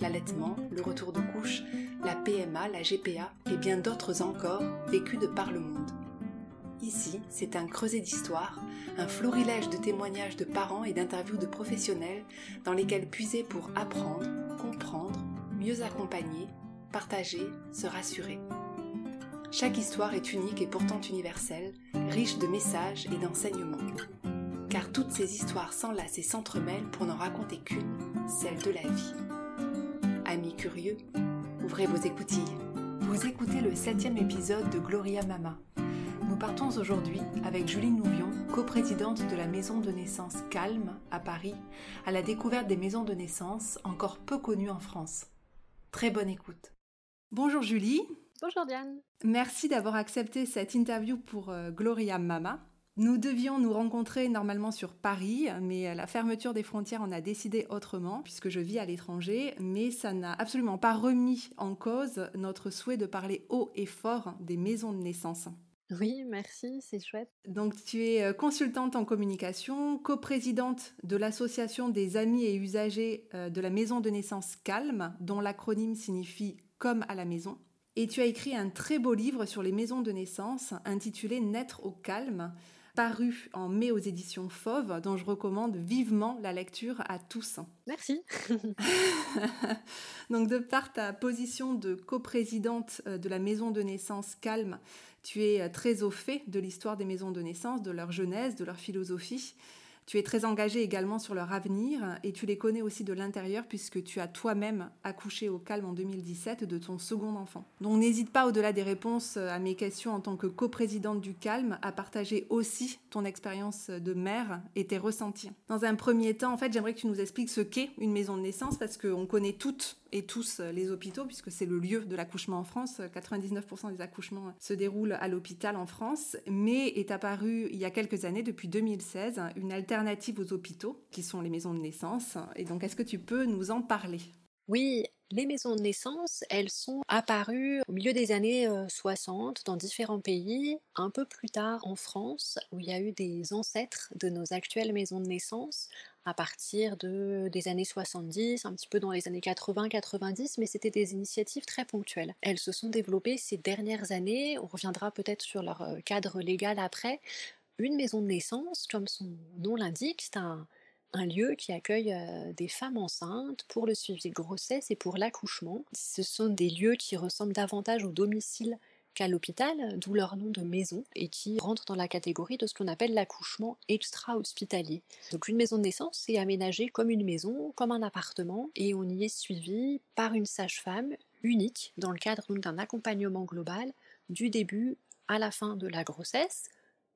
l'allaitement, le retour de couche, la PMA, la GPA et bien d'autres encore vécus de par le monde. Ici, c'est un creuset d'histoire, un florilège de témoignages de parents et d'interviews de professionnels dans lesquels puiser pour apprendre, comprendre, mieux accompagner, partager, se rassurer. Chaque histoire est unique et pourtant universelle, riche de messages et d'enseignements. Car toutes ces histoires s'enlacent et s'entremêlent pour n'en raconter qu'une, celle de la vie amis curieux, ouvrez vos écoutilles. Vous écoutez le septième épisode de Gloria Mama. Nous partons aujourd'hui avec Julie Nouvion, coprésidente de la maison de naissance Calme à Paris, à la découverte des maisons de naissance encore peu connues en France. Très bonne écoute. Bonjour Julie. Bonjour Diane. Merci d'avoir accepté cette interview pour euh, Gloria Mama. Nous devions nous rencontrer normalement sur Paris, mais la fermeture des frontières en a décidé autrement, puisque je vis à l'étranger, mais ça n'a absolument pas remis en cause notre souhait de parler haut et fort des maisons de naissance. Oui, merci, c'est chouette. Donc tu es euh, consultante en communication, coprésidente de l'association des amis et usagers euh, de la maison de naissance Calme, dont l'acronyme signifie comme à la maison. Et tu as écrit un très beau livre sur les maisons de naissance intitulé Naître au calme, paru en mai aux éditions Fauve, dont je recommande vivement la lecture à tous. Merci. Donc de par ta position de coprésidente euh, de la maison de naissance Calme, tu es euh, très au fait de l'histoire des maisons de naissance, de leur genèse, de leur philosophie. Tu es très engagé également sur leur avenir et tu les connais aussi de l'intérieur puisque tu as toi-même accouché au calme en 2017 de ton second enfant. Donc n'hésite pas au-delà des réponses à mes questions en tant que coprésidente du calme à partager aussi ton expérience de mère et tes ressentis. Dans un premier temps, en fait, j'aimerais que tu nous expliques ce qu'est une maison de naissance parce qu'on connaît toutes et tous euh, les hôpitaux, puisque c'est le lieu de l'accouchement en France. 99% des accouchements se déroulent à l'hôpital en France, mais est apparue il y a quelques années, depuis 2016, une alternative aux hôpitaux, qui sont les maisons de naissance. Et donc, est-ce que tu peux nous en parler? Oui, les maisons de naissance, elles sont apparues au milieu des années 60 euh, dans différents pays, un peu plus tard en France, où il y a eu des ancêtres de nos actuelles maisons de naissance à partir de, des années 70, un petit peu dans les années 80-90, mais c'était des initiatives très ponctuelles. Elles se sont développées ces dernières années, on reviendra peut-être sur leur euh, cadre légal après. Une maison de naissance, comme son nom l'indique, c'est un, lieu qui accueille euh, des femmes enceintes pour le suivi de grossesse et pour l'accouchement. Ce sont des lieux qui ressemblent davantage au domicile qu'à l'hôpital, d'où leur nom de maison, et qui rentrent dans la catégorie de ce qu'on appelle l'accouchement extra-hospitalier. Donc une maison de naissance est aménagée comme une maison, comme un appartement, et on y est suivi par une sage-femme unique dans le cadre d'un accompagnement global du début à la fin de la grossesse,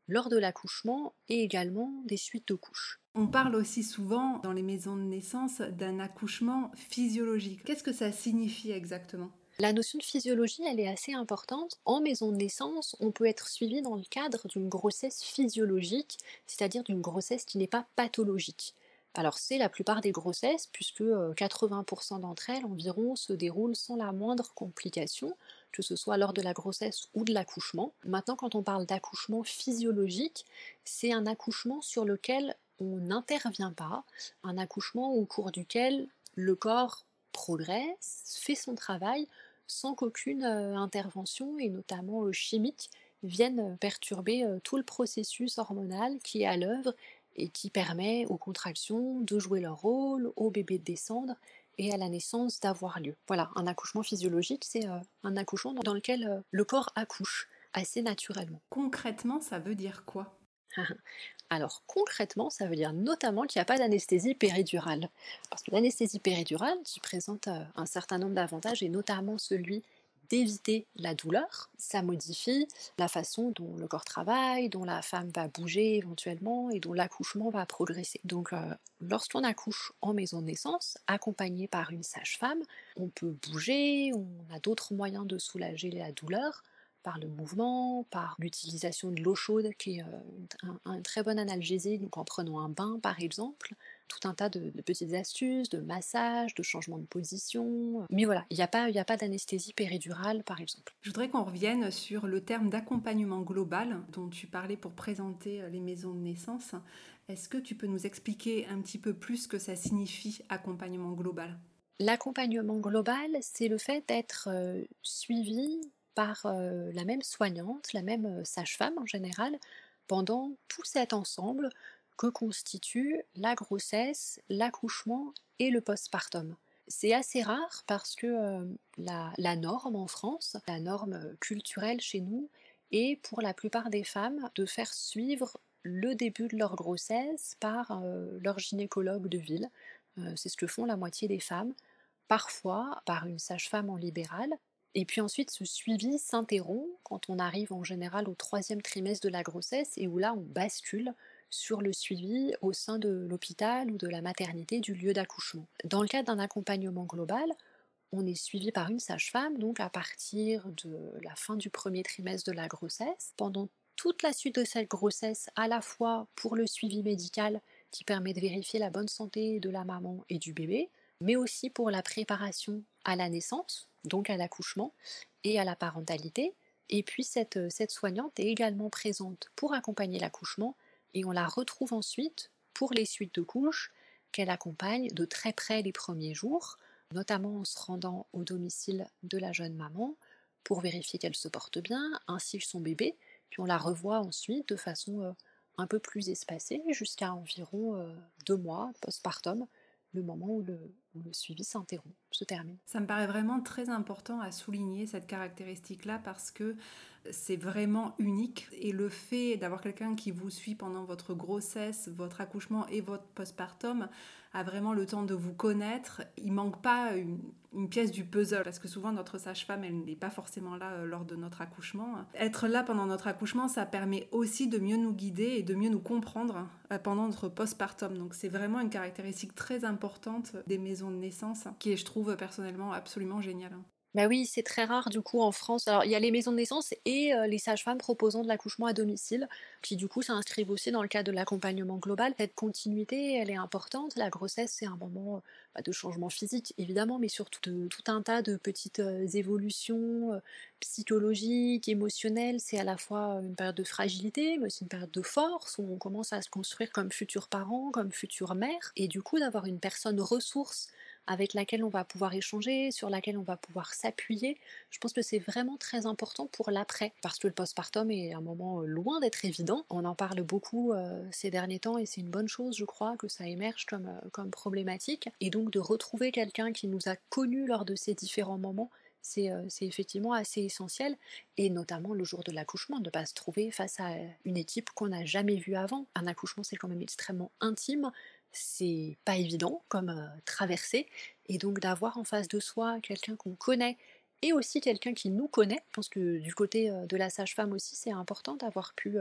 lors de l'accouchement et également des suites de couches. On parle aussi souvent dans les maisons de naissance d'un accouchement physiologique. Qu'est-ce que ça signifie exactement? La notion de physiologie, elle est assez importante. En maison de naissance, on peut être suivi dans le cadre d'une grossesse physiologique, c'est-à-dire d'une grossesse qui n'est pas pathologique. Alors c'est la plupart des grossesses, puisque 80% euh, d'entre elles environ se déroulent sans la moindre complication, que ce soit lors de la grossesse ou de l'accouchement. Maintenant, quand on parle d'accouchement physiologique, c'est un accouchement sur lequel on n'intervient pas, un accouchement au cours duquel le corps progresse, fait son travail sans qu'aucune euh, intervention, et notamment euh, chimique, vienne euh, perturber tout le processus hormonal qui est à l'œuvre et qui permet aux contractions de jouer leur rôle, au bébé de descendre et à la naissance d'avoir lieu. Voilà, un accouchement physiologique, c'est un accouchement dans lequel le corps accouche assez naturellement. Concrètement, ça veut dire quoi? Alors concrètement, ça veut dire notamment qu'il n'y a pas d'anesthésie péridurale. Parce que l'anesthésie péridurale, qui présente euh, un certain nombre d'avantages, et notamment celui d'éviter la douleur. Ça modifie la façon dont le corps travaille, dont la femme va bouger éventuellement et dont l'accouchement va progresser. Donc euh, lorsqu'on accouche en maison de naissance, accompagné par une sage-femme, on peut bouger, on a d'autres moyens de soulager la douleur par le mouvement, par l'utilisation de l'eau chaude qui est un, très bon analgésique, donc en prenant un bain par exemple, tout un tas de, petites astuces, de massages, de changements de position. Mais voilà, il n'y a pas, a pas d'anesthésie péridurale par exemple. Je voudrais qu'on revienne sur le terme d'accompagnement global dont tu parlais pour présenter les maisons de naissance. Est-ce que tu peux nous expliquer un petit peu plus ce que ça signifie accompagnement global? L'accompagnement global, c'est le fait d'être suivi par la même soignante, la même sage-femme en général, pendant tout cet ensemble que constitue la grossesse, l'accouchement et le postpartum. C'est assez rare parce que la, norme en France, la norme culturelle chez nous, est pour la plupart des femmes de faire suivre le début de leur grossesse par leur gynécologue de ville. c'est ce que font la moitié des femmes, parfois par une sage-femme en libéral, et puis ensuite, ce suivi s'interrompt quand on arrive en général au troisième trimestre de la grossesse et où là, on bascule sur le suivi au sein de l'hôpital ou de la maternité du lieu d'accouchement. Dans le cadre d'un accompagnement global, on est suivi par une sage-femme, donc à partir de la fin du premier trimestre de la grossesse, pendant toute la suite de cette grossesse, à la fois pour le suivi médical qui permet de vérifier la bonne santé de la maman et du bébé, mais aussi pour la préparation à la naissance, donc à l'accouchement et à la parentalité. Et puis cette, euh, cette soignante est également présente pour accompagner l'accouchement et on la retrouve ensuite pour les suites de couches qu'elle accompagne de très près les premiers jours, notamment en se rendant au domicile de la jeune maman pour vérifier qu'elle se porte bien, ainsi que son bébé, puis on la revoit ensuite de façon euh, un peu plus espacée, jusqu'à environ euh, deux mois postpartum, le moment où le, le suivi s'interrompt, se termine. Ça me paraît vraiment très important à souligner cette caractéristique-là parce que c'est vraiment unique et le fait d'avoir quelqu'un qui vous suit pendant votre grossesse, votre accouchement et votre postpartum a vraiment le temps de vous connaître. Il manque pas une, pièce du puzzle parce que souvent notre sage-femme elle n'est pas forcément là euh, lors de notre accouchement. Être là pendant notre accouchement, ça permet aussi de mieux nous guider et de mieux nous comprendre euh, pendant notre postpartum. Donc c'est vraiment une caractéristique très importante des maisons de naissance qui je trouve personnellement absolument géniale. Bah oui, c'est très rare du coup en France. Alors il y a les maisons de naissance et les sages-femmes proposant de l'accouchement à domicile, qui du coup s'inscrivent aussi dans le cadre de l'accompagnement global. Cette continuité, elle est importante. La grossesse, c'est un moment bah, de changement physique évidemment, mais surtout de tout un tas de petites évolutions psychologiques, émotionnelles. C'est à la fois une période de fragilité, mais aussi une période de force où on commence à se construire comme futur parent, comme future mère. Et du coup d'avoir une personne ressource avec laquelle on va pouvoir échanger, sur laquelle on va pouvoir s'appuyer. Je pense que c'est vraiment très important pour l'après, parce que le postpartum est un moment euh, loin d'être évident. On en parle beaucoup euh, ces derniers temps et c'est une bonne chose, je crois, que ça émerge comme, euh, comme problématique. Et donc de retrouver quelqu'un qui nous a connus lors de ces différents moments, c'est effectivement assez essentiel, et notamment le jour de l'accouchement, de ne pas se trouver face à une équipe qu'on n'a jamais vue avant. Un accouchement, c'est quand même extrêmement intime, c'est pas évident comme euh, traversée, et donc d'avoir en face de soi quelqu'un qu'on connaît et aussi quelqu'un qui nous connaît. Je pense que du côté de la sage-femme aussi, c'est important d'avoir pu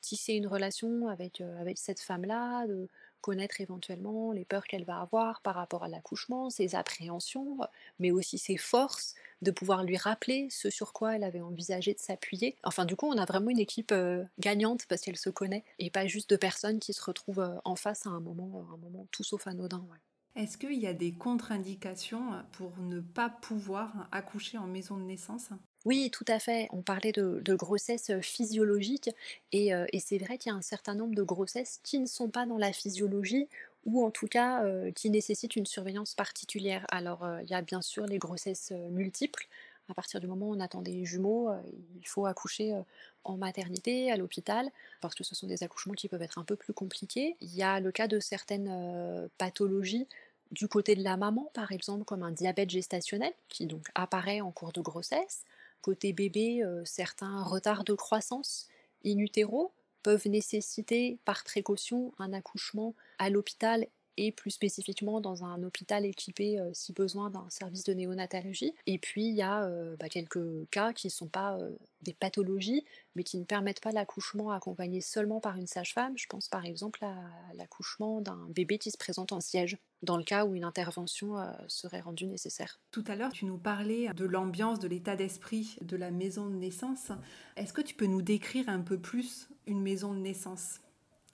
tisser une relation avec, avec cette femme-là, de connaître éventuellement les peurs qu'elle va avoir par rapport à l'accouchement, ses appréhensions, mais aussi ses forces, de pouvoir lui rappeler ce sur quoi elle avait envisagé de s'appuyer. Enfin, du coup, on a vraiment une équipe euh, gagnante parce qu'elle se connaît et pas juste de personnes qui se retrouvent euh, en face à un moment, un moment tout sauf anodin. Est-ce qu'il y a des contre-indications pour ne pas pouvoir accoucher en maison de naissance? Oui, tout à fait. On parlait de, grossesse euh, physiologique et, c'est vrai qu'il y a un certain nombre de grossesses qui ne sont pas dans la physiologie ou en tout cas qui nécessitent une surveillance particulière. Alors il y a bien sûr les grossesses multiples. À partir du moment où on attend des jumeaux, il faut accoucher en maternité, à l'hôpital, parce que ce sont des accouchements qui peuvent être un peu plus compliqués. Il y a le cas de certaines pathologies du côté de la maman, par exemple, comme un diabète gestationnel, qui donc apparaît en cours de grossesse. Côté bébé, certains retards de croissance in utero, peuvent nécessiter par précaution un accouchement à l'hôpital et plus spécifiquement dans un hôpital équipé, euh, si besoin, d'un service de néonatologie. Et puis il y a euh, bah, quelques cas qui ne sont pas euh, des pathologies, mais qui ne permettent pas l'accouchement accompagné seulement par une sage-femme. Je pense par exemple à l'accouchement d'un bébé qui se présente en siège, dans le cas où une intervention serait rendue nécessaire. Tout à l'heure, tu nous parlais de l'ambiance, de l'état d'esprit de la maison de naissance. Est-ce que tu peux nous décrire un peu plus une maison de naissance?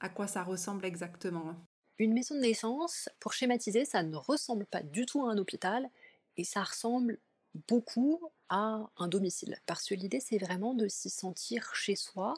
À quoi ça ressemble exactement? Une maison de naissance, pour schématiser, ça ne ressemble pas du tout à un hôpital et ça ressemble beaucoup à un domicile. Parce que l'idée, c'est vraiment de s'y sentir chez soi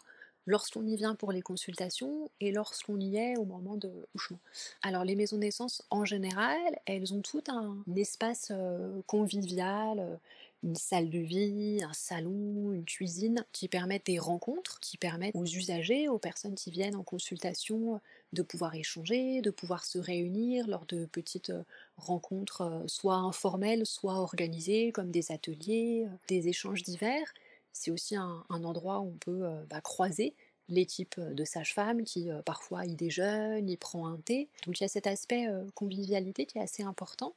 lorsqu'on y vient pour les consultations et lorsqu'on y est au moment de couchement. Alors les maisons de naissance, en général, elles ont tout un espace euh, convivial, euh, une salle de vie, un salon, une cuisine qui permettent des rencontres, qui permettent aux usagers, aux personnes qui viennent en consultation de pouvoir échanger, de pouvoir se réunir lors de petites euh, rencontres euh, soit informelles, soit organisées comme des ateliers, euh, des échanges divers. C'est aussi un, endroit où on peut bah, croiser types de sages-femmes qui parfois y déjeunent, y prend un thé. Donc il y a cet aspect convivialité qui est assez important.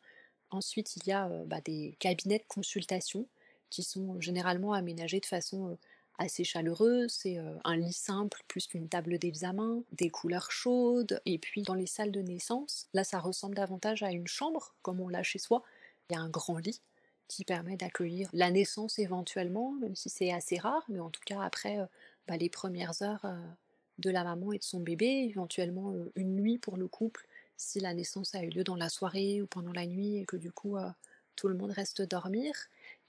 Ensuite, il y a bah, des cabinets de consultation qui sont généralement aménagés de façon assez chaleureux, c'est un lit simple plus qu'une table d'examen, des couleurs chaudes, et puis dans les salles de naissance, là ça ressemble davantage à une chambre, comme on l'a chez soi. Il y a un grand lit qui permet d'accueillir la naissance éventuellement, même si c'est assez rare, mais en tout cas après bah, les premières heures de la maman et de son bébé, éventuellement une nuit pour le couple si la naissance a eu lieu dans la soirée ou pendant la nuit et que du coup euh, tout le monde reste dormir.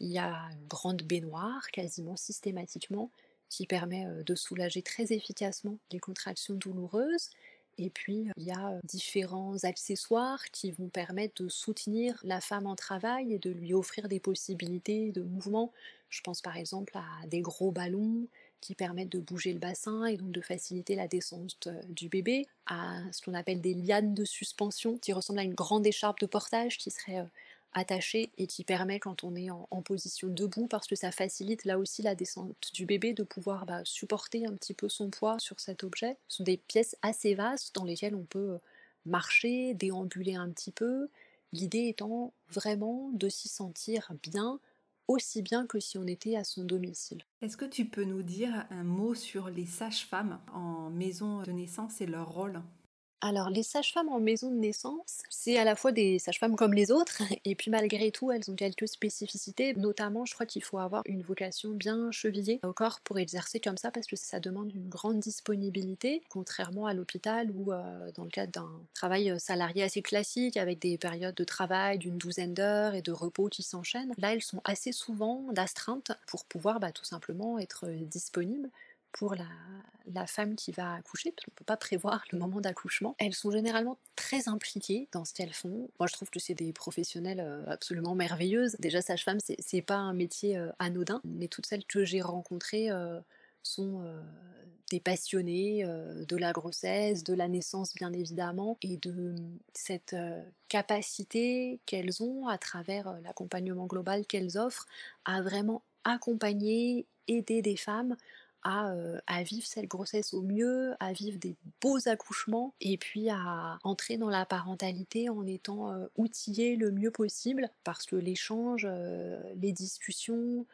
Il y a une grande baignoire quasiment systématiquement qui permet euh, de soulager très efficacement les contractions douloureuses. Et puis, il y a différents accessoires qui vont permettre de soutenir la femme en travail et de lui offrir des possibilités de mouvement. Je pense par exemple à des gros ballons, qui permettent de bouger le bassin et donc de faciliter la descente euh, du bébé, à ce qu'on appelle des lianes de suspension qui ressemblent à une grande écharpe de portage qui serait euh, attachée et qui permet quand on est en, position debout parce que ça facilite là aussi la descente du bébé de pouvoir bah, supporter un petit peu son poids sur cet objet. Ce sont des pièces assez vastes dans lesquelles on peut euh, marcher, déambuler un petit peu. L'idée étant vraiment de s'y sentir bien aussi bien que si on était à son domicile. Est-ce que tu peux nous dire un mot sur les sages-femmes en maison de naissance et leur rôle? Alors, les sages-femmes en maison de naissance, c'est à la fois des sages-femmes comme les autres, et puis malgré tout, elles ont quelques spécificités. Notamment, je crois qu'il faut avoir une vocation bien chevillée au corps pour exercer comme ça, parce que ça demande une grande disponibilité, contrairement à l'hôpital ou euh, dans le cadre d'un travail euh, salarié assez classique, avec des périodes de travail d'une douzaine d'heures et de repos qui s'enchaînent. Là, elles sont assez souvent d'astreinte pour pouvoir bah, tout simplement être euh, disponibles pour la, femme qui va accoucher, parce qu'on ne peut pas prévoir le moment d'accouchement. Elles sont généralement très impliquées dans ce qu'elles font. Moi, je trouve que c'est des professionnelles euh, absolument merveilleuses. Déjà, sage-femme, c'est pas un métier euh, anodin, mais toutes celles que j'ai rencontrées euh, sont des passionnées de la grossesse, de la naissance bien évidemment, et de cette capacité qu'elles ont à travers l'accompagnement global qu'elles offrent à vraiment accompagner, aider des femmes à, vivre cette grossesse au mieux, à vivre des beaux accouchements et puis à entrer dans la parentalité en étant euh, outillé le mieux possible parce que l'échange, les discussions,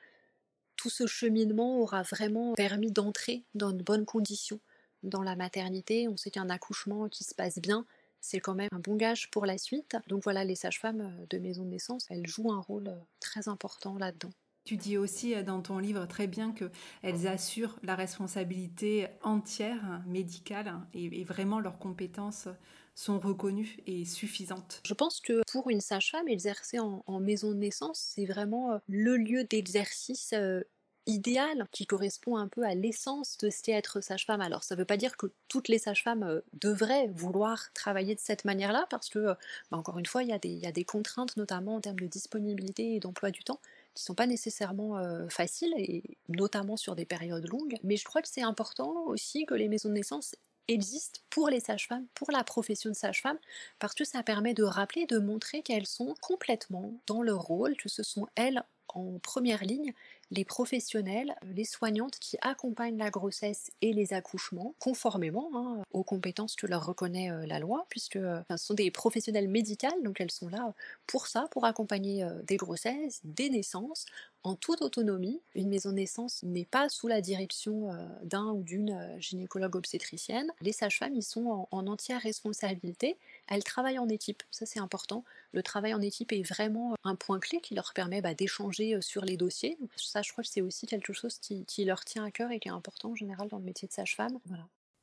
tout ce cheminement aura vraiment permis d'entrer dans de bonnes conditions dans la maternité. On sait qu'un accouchement qui se passe bien, c'est quand même un bon gage pour la suite. Donc voilà, les sages-femmes de maison de naissance, elles jouent un rôle très important là-dedans. Tu dis aussi euh, dans ton livre très bien qu'elles assurent la responsabilité entière médicale et, vraiment leurs compétences sont reconnues et suffisantes. Je pense que pour une sage-femme, exercer en, maison de naissance, c'est vraiment euh, le lieu d'exercice euh, idéal qui correspond un peu à l'essence de ce qu'est être sage-femme. Alors ça ne veut pas dire que toutes les sages-femmes devraient vouloir travailler de cette manière-là parce que, bah, encore une fois, il y, y, a des contraintes notamment en termes de disponibilité et d'emploi du temps qui sont pas nécessairement faciles, et notamment sur des périodes longues. Mais je crois que c'est important aussi que les maisons de naissance existent pour les sages-femmes, pour la profession de sage-femme, parce que ça permet de rappeler, de montrer qu'elles sont complètement dans leur rôle, que ce sont elles en première ligne les professionnels, les soignantes qui accompagnent la grossesse et les accouchements conformément hein, aux compétences que leur reconnaît euh, la loi, puisque ce sont des professionnels médicaux, donc elles sont là pour ça, pour accompagner des grossesses, des naissances, en toute autonomie. Une maison de naissance n'est pas sous la direction d'un ou d'une gynécologue obstétricienne. Les sages-femmes, ils sont en, entière responsabilité. Elles travaillent en équipe, ça c'est important. Le travail en équipe est vraiment un point clé qui leur permet bah, d'échanger sur les dossiers. ça, je crois que c'est aussi quelque chose qui, leur tient à cœur et qui est important en général dans le métier de sage-femme.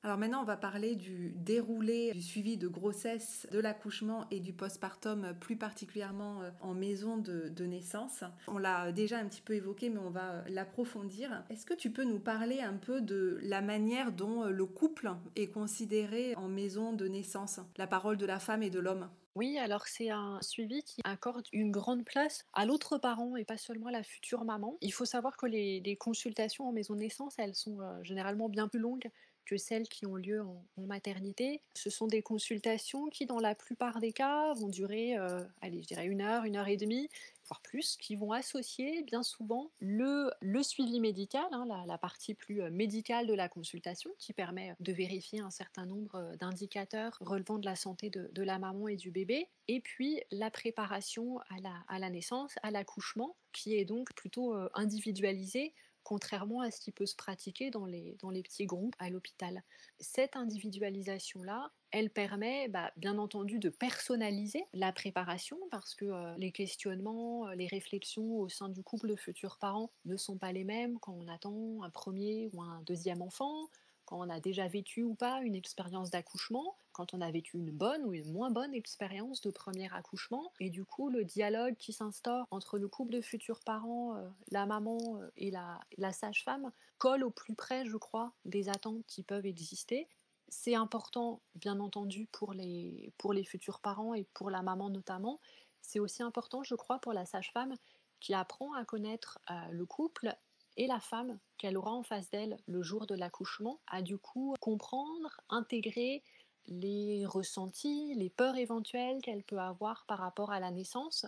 Alors maintenant, on va parler du déroulé du suivi de grossesse, de l'accouchement et du postpartum, plus particulièrement euh, en maison de, naissance. On l'a déjà un petit peu évoqué, mais on va l'approfondir. Est-ce que tu peux nous parler un peu de la manière dont le couple est considéré en maison de naissance, la parole de la femme et de l'homme oui, alors c'est un suivi qui accorde une grande place à l'autre parent et pas seulement à la future maman. Il faut savoir que les, consultations en maison de naissance, elles sont euh, généralement bien plus longues que celles qui ont lieu en, maternité. Ce sont des consultations qui, dans la plupart des cas, vont durer, euh, allez, je dirais une heure, une heure et demie, voire plus, qui vont associer bien souvent le, suivi médical, hein, la, partie plus euh, médicale de la consultation, qui permet de vérifier un certain nombre euh, d'indicateurs relevant de la santé de, de, la maman et du bébé, et puis la préparation à la, à la naissance, à l'accouchement, qui est donc plutôt individualisée contrairement à ce qui peut se pratiquer dans les, dans les petits groupes à l'hôpital. Cette individualisation-là, elle permet bah, bien entendu de personnaliser la préparation parce que euh, les questionnements, euh, les réflexions au sein du couple de futurs parents ne sont pas les mêmes quand on attend un premier ou un deuxième enfant, quand on a déjà vécu ou pas une expérience d'accouchement, quand on a vécu une bonne ou une moins bonne expérience de premier accouchement. Et du coup, le dialogue qui s'instaure entre le couple de futurs parents, euh, la maman euh, et la, sage-femme, colle au plus près, je crois, des attentes qui peuvent exister. C'est important, bien entendu, pour les, pour les futurs parents et pour la maman notamment. C'est aussi important, je crois, pour la sage-femme qui apprend à connaître euh, le couple et la femme qu'elle aura en face d'elle le jour de l'accouchement a du coup comprendre, intégrer les ressentis, les peurs éventuelles qu'elle peut avoir par rapport à la naissance,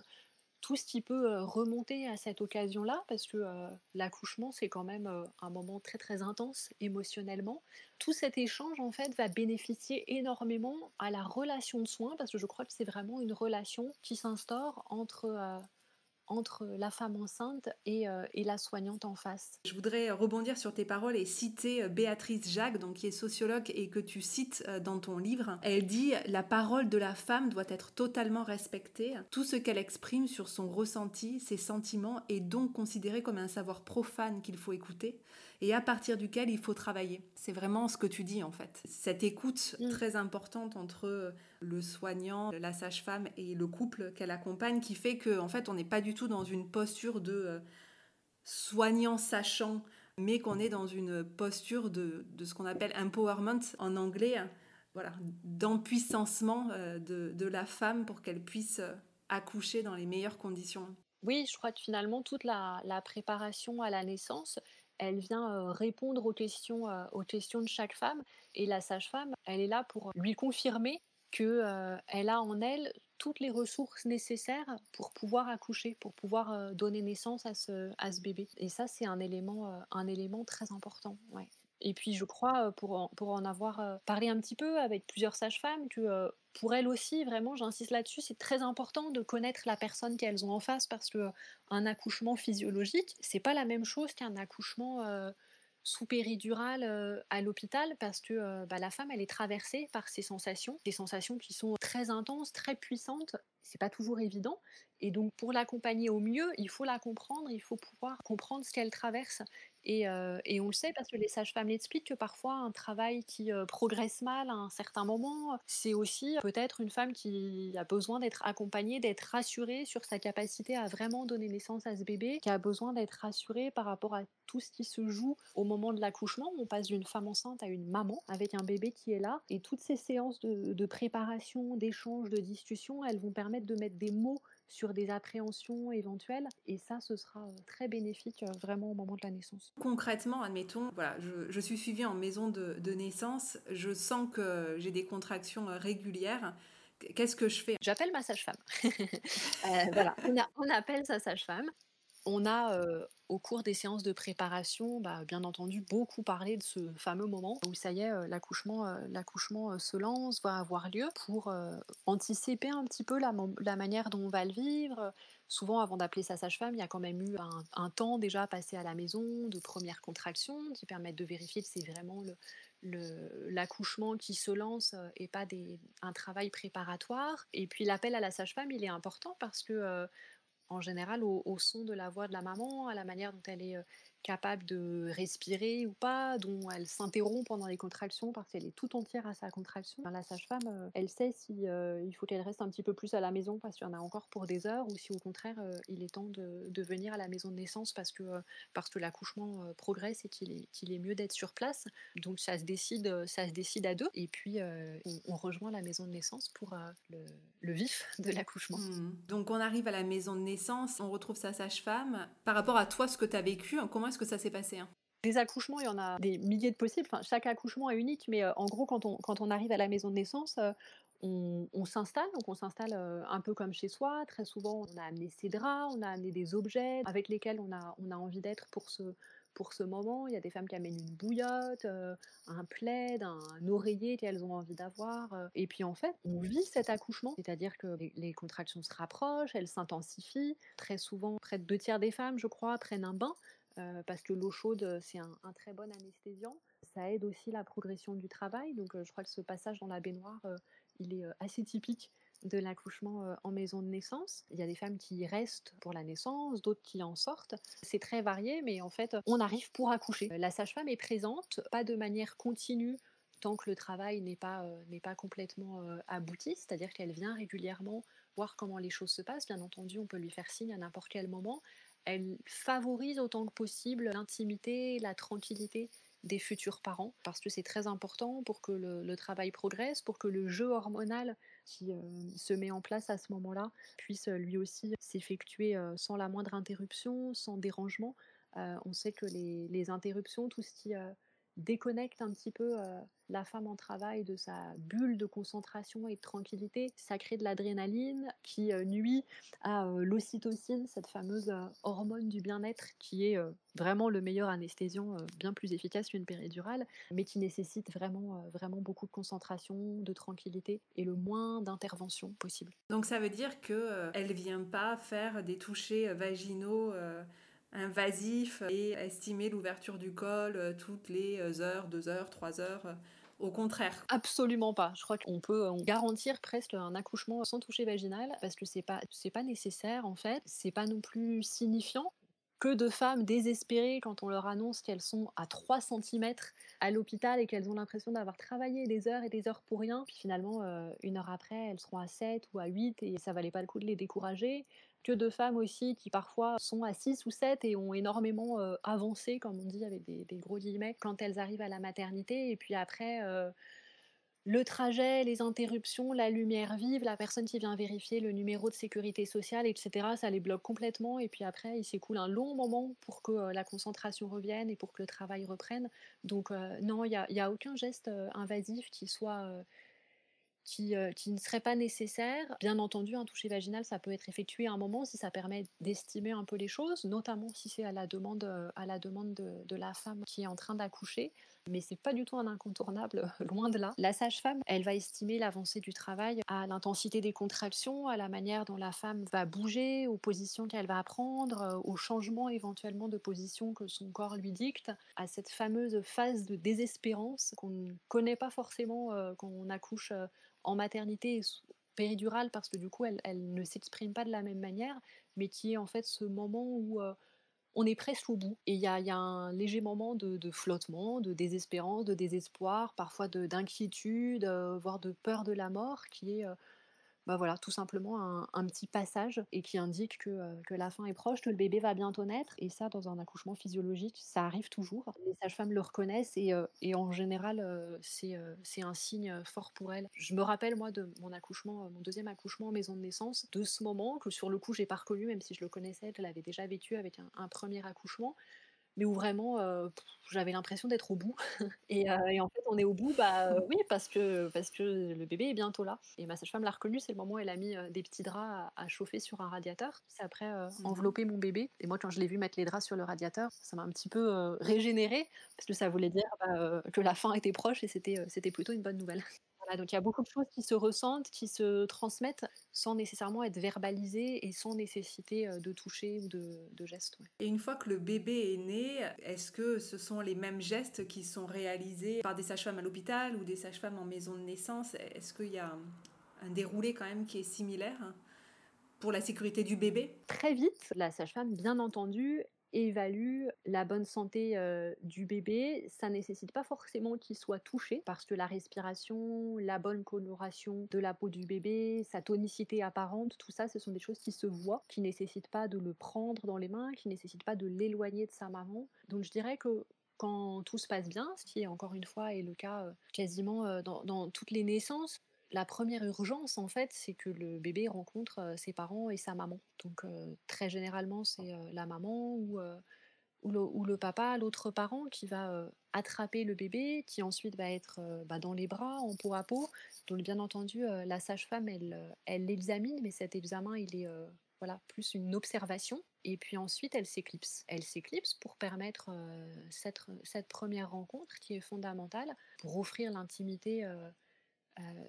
tout ce qui peut euh, remonter à cette occasion-là, parce que euh, l'accouchement, c'est quand même euh, un moment très très intense émotionnellement. Tout cet échange, en fait, va bénéficier énormément à la relation de soins, parce que je crois que c'est vraiment une relation qui s'instaure entre entre la femme enceinte euh, et, la soignante en face. Je voudrais rebondir sur tes paroles et citer euh, Béatrice Jacques, donc, qui est sociologue et que tu cites euh, dans ton livre. Elle dit La parole de la femme doit être totalement respectée. Tout ce qu'elle exprime sur son ressenti, ses sentiments, est donc considéré comme un savoir profane qu'il faut écouter et à partir duquel il faut travailler. C'est vraiment ce que tu dis en fait. Cette écoute mm. très importante entre le soignant, la sage-femme et le couple qu'elle accompagne qui fait qu'en en fait on n'est pas du tout dans une posture de euh, soignant sachant, mais qu'on est dans une posture de, ce qu'on appelle empowerment en anglais, voilà, d'empuissancement euh, de, la femme pour qu'elle puisse euh, accoucher dans les meilleures conditions. Oui, je crois que finalement toute la préparation à la naissance, elle vient répondre aux questions, aux questions de chaque femme. Et la sage-femme, elle est là pour lui confirmer qu'elle a en elle toutes les ressources nécessaires pour pouvoir accoucher, pour pouvoir donner naissance à ce, à ce bébé. Et ça, c'est un élément, un élément très important. Ouais. Et puis je crois, pour en, pour en avoir parlé un petit peu avec plusieurs sages-femmes, que pour elles aussi, vraiment, j'insiste là-dessus, c'est très important de connaître la personne qu'elles ont en face parce que un accouchement physiologique, c'est pas la même chose qu'un accouchement sous péridurale à l'hôpital parce que bah, la femme, elle est traversée par ces sensations, des sensations qui sont très intenses, très puissantes. C'est pas toujours évident. Et donc, pour l'accompagner au mieux, il faut la comprendre, il faut pouvoir comprendre ce qu'elle traverse. Et, et, on le sait parce que les sages-femmes l'expliquent que parfois un travail qui progresse mal à un certain moment, c'est aussi peut-être une femme qui a besoin d'être accompagnée, d'être rassurée sur sa capacité à vraiment donner naissance à ce bébé, qui a besoin d'être rassurée par rapport à tout ce qui se joue au moment de l'accouchement. On passe d'une femme enceinte à une maman avec un bébé qui est là. Et toutes ces séances de, de préparation, d'échange, de discussion, elles vont permettre de mettre des mots sur des appréhensions éventuelles. Et ça, ce sera euh, très bénéfique euh, vraiment au moment de la naissance. Concrètement, admettons, voilà, je, suis suivie en maison de, naissance, je sens que j'ai des contractions euh, régulières. Qu'est-ce que je fais? J'appelle ma sage-femme. voilà, on, on appelle sa sage-femme On a, au cours des séances de préparation, bah, bien entendu, beaucoup parlé de ce fameux moment où ça y est, l'accouchement, l'accouchement se lance, va avoir lieu pour anticiper un petit peu la, manière dont on va le vivre. Souvent, avant d'appeler sa sage-femme, il y a quand même eu un, temps déjà passé à la maison de premières contractions qui permettent de vérifier que c'est vraiment l'accouchement qui se lance et pas un travail préparatoire. Et puis l'appel à la sage-femme, il est important parce que en général au, son de la voix de la maman, à la manière dont elle est euh, capable de respirer ou pas, dont elle s'interrompt pendant les contractions parce qu'elle est tout entière à sa contraction. La sage-femme, euh, elle sait si euh, il faut qu'elle reste un petit peu plus à la maison parce qu'il y en a encore pour des heures, ou si au contraire il est temps de, venir à la maison de naissance parce que que l'accouchement progresse et qu'il est est mieux d'être sur place. Donc ça se décide ça se décide à deux et puis on, rejoint la maison de naissance pour le, vif de l'accouchement. Mmh. Donc on arrive à la maison de naissance on retrouve sa sage-femme. Par rapport à toi, ce que tu as vécu, hein, comment est-ce que ça s'est passé hein des accouchements, il y en a des milliers de possibles. chaque accouchement est unique, mais euh, en gros, quand on, arrive à la maison de naissance, euh, on, s'installe. Donc, on s'installe euh, un peu comme chez soi. Très souvent, on a amené ses draps, on a amené des objets avec lesquels on a, envie d'être pour ce, moment. Il y a des femmes qui amènent une bouillotte, un plaid, un, oreiller qu'elles ont envie d'avoir. Et puis en fait, on vit cet accouchement, c'est-à-dire que les, contractions se rapprochent, elles s'intensifient. Très souvent, près de deux tiers des femmes, je crois, prennent un bain. Euh, parce que l'eau chaude, c'est un, très bon anesthésiant. Ça aide aussi la progression du travail. Donc, je crois que ce passage dans la baignoire, il est assez typique de l'accouchement euh, en maison de naissance. Il y a des femmes qui restent pour la naissance, d'autres qui en sortent. C'est très varié, mais en fait, on arrive pour accoucher. La sage-femme est présente, pas de manière continue tant que le travail n'est pas, euh, pas complètement euh, abouti, c'est-à-dire qu'elle vient régulièrement voir comment les choses se passent. Bien entendu, on peut lui faire signe à n'importe quel moment. Elle favorise autant que possible l'intimité, la tranquillité des futurs parents, parce que c'est très important pour que le, travail progresse, pour que le jeu hormonal qui euh, se met en place à ce moment-là puisse euh, lui aussi s'effectuer euh, sans la moindre interruption, sans dérangement. on sait que les, les, interruptions, tout ce qui déconnecte un petit peu euh, la femme en travail de sa bulle de concentration et de tranquillité. Ça crée de l'adrénaline qui euh, nuit à euh, l'ocytocine, cette fameuse hormone du bien-être qui est vraiment le meilleur anesthésiant, bien plus efficace qu'une péridurale, mais qui nécessite vraiment, vraiment beaucoup de concentration, de tranquillité et le moins d'intervention possible. Donc ça veut dire qu'elle ne vient pas faire des touchés vaginaux invasif et estimer l'ouverture du col euh, toutes les euh, heures, deux heures, trois heures. Euh, au contraire. Absolument pas. Je crois qu'on peut garantir presque un accouchement sans toucher vaginal parce que c'est pas pas nécessaire en fait. C'est pas non plus signifiant que de femmes désespérées quand on leur annonce qu'elles sont à 3 cm à l'hôpital et qu'elles ont l'impression d'avoir travaillé des heures et des heures pour rien. Puis finalement, une heure après, elles seront à 7 ou à 8 et ça valait pas le coup de les décourager que de femmes aussi qui parfois sont à 6 ou 7 et ont énormément euh, avancé, comme on dit avec des, gros guillemets, quand elles arrivent à la maternité. Et puis après, euh, le trajet, les interruptions, la lumière vive, la personne qui vient vérifier le numéro de sécurité sociale, etc., ça les bloque complètement. Et puis après, il s'écoule un long moment pour que euh, la concentration revienne et pour que le travail reprenne. Donc non, il n'y a, aucun geste invasif qui soit euh, qui, ne serait pas nécessaire. Bien entendu, un toucher vaginal, ça peut être effectué à un moment si ça permet d'estimer un peu les choses, notamment si c'est à la demande, euh, à la demande de, la femme qui est en train d'accoucher. Mais c'est pas du tout un incontournable, loin de là. La sage-femme, elle va estimer l'avancée du travail à l'intensité des contractions, à la manière dont la femme va bouger, aux positions qu'elle va prendre, euh, au changement éventuellement de position que son corps lui dicte, à cette fameuse phase de désespérance qu'on ne connaît pas forcément quand on accouche en maternité péridurale parce que du coup elle, ne s'exprime pas de la même manière, mais qui est en fait ce moment où euh, on est presque au bout. Et il y, a, un léger moment de, flottement, de désespérance, de désespoir, parfois d'inquiétude, euh, voire de peur de la mort, qui est euh, bah voilà, tout simplement un, petit passage et qui indique euh, que, la fin est proche, que le bébé va bientôt naître. Et ça, dans un accouchement physiologique, ça arrive toujours. Les sages-femmes le reconnaissent et, euh, en général, euh, c'est un signe fort pour elles. Je me rappelle, moi, de mon accouchement, mon deuxième accouchement en maison de naissance, de ce moment que sur le coup, j'ai pas reconnu, même si je le connaissais, je l'avais déjà vécu avec un premier accouchement mais où vraiment j'avais l'impression d'être au bout. et, en fait, on est au bout, bah oui, parce que, parce que le bébé est bientôt là. Et ma sage-femme l'a reconnu, c'est le moment où elle a mis des petits draps à, chauffer sur un radiateur. C'est après envelopper mon bébé. Et moi, quand je l'ai vu mettre les draps sur le radiateur, ça m'a un petit peu régénéré, parce que ça voulait dire bah, que la fin était proche et c'était, c'était plutôt une bonne nouvelle donc il y a beaucoup de choses qui se ressentent, qui se transmettent sans nécessairement être verbalisées et sans nécessiter de toucher ou de, gestes. Et une fois que le bébé est né, est-ce que ce sont les mêmes gestes qui sont réalisés par des sages-femmes à l'hôpital ou des sages-femmes en maison de naissance? Est-ce qu'il y a un, déroulé quand même qui est similaire pour la sécurité du bébé? Très vite, la sage-femme, bien entendu, évalue la bonne santé du bébé. Ça nécessite pas forcément qu'il soit touché parce que la respiration, la bonne coloration de la peau du bébé, sa tonicité apparente, tout ça, ce sont des choses qui se voient, qui nécessitent pas de le prendre dans les mains, qui nécessitent pas de l'éloigner de sa maman. Donc je dirais que quand tout se passe bien, ce qui encore une fois est le cas quasiment dans toutes les naissances, la première urgence, en fait, c'est que le bébé rencontre ses parents et sa maman. Donc, très généralement, c'est la maman ou, ou, le, papa, l'autre parent, qui va attraper le bébé, qui ensuite va être bah, dans les bras, en peau à peau. Donc, bien entendu, la sage-femme, elle, elle l'examine, mais cet examen, il est voilà, plus une observation. Et puis ensuite, elle s'éclipse. Elle s'éclipse pour permettre cette, cette, première rencontre qui est fondamentale, pour offrir l'intimité euh,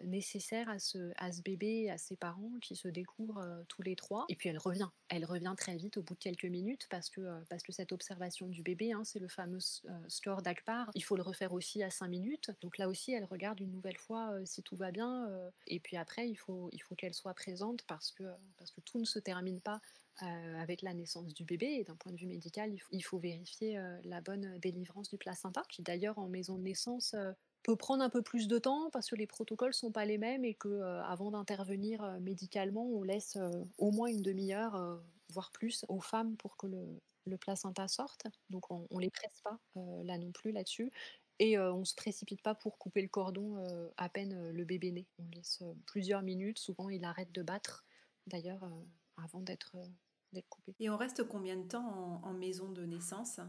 nécessaire à ce, à ce bébé, à ses parents qui se découvrent euh, tous les trois. Et puis elle revient. Elle revient très vite au bout de quelques minutes parce que, euh, parce que cette observation du bébé, hein, c'est le fameux score d'Akbar. Il faut le refaire aussi à 5 minutes. Donc là aussi, elle regarde une nouvelle fois si tout va bien. et puis après, il faut, il faut qu'elle soit présente parce que, parce que tout ne se termine pas avec la naissance du bébé. Et d'un point de vue médical, il faut, il faut vérifier la bonne délivrance du placenta, qui d'ailleurs en maison de naissance peut prendre un peu plus de temps parce que les protocoles sont pas les mêmes et que euh, avant d'intervenir euh, médicalement, on laisse euh, au moins une demi-heure, voire plus, aux femmes pour que le, placenta sorte. Donc on, ne les presse pas là non plus là-dessus. Et on se précipite pas pour couper le cordon à peine le bébé né. On laisse plusieurs minutes. Souvent, il arrête de battre, d'ailleurs, avant d'être coupé. Et on reste combien de temps en maison de naissance?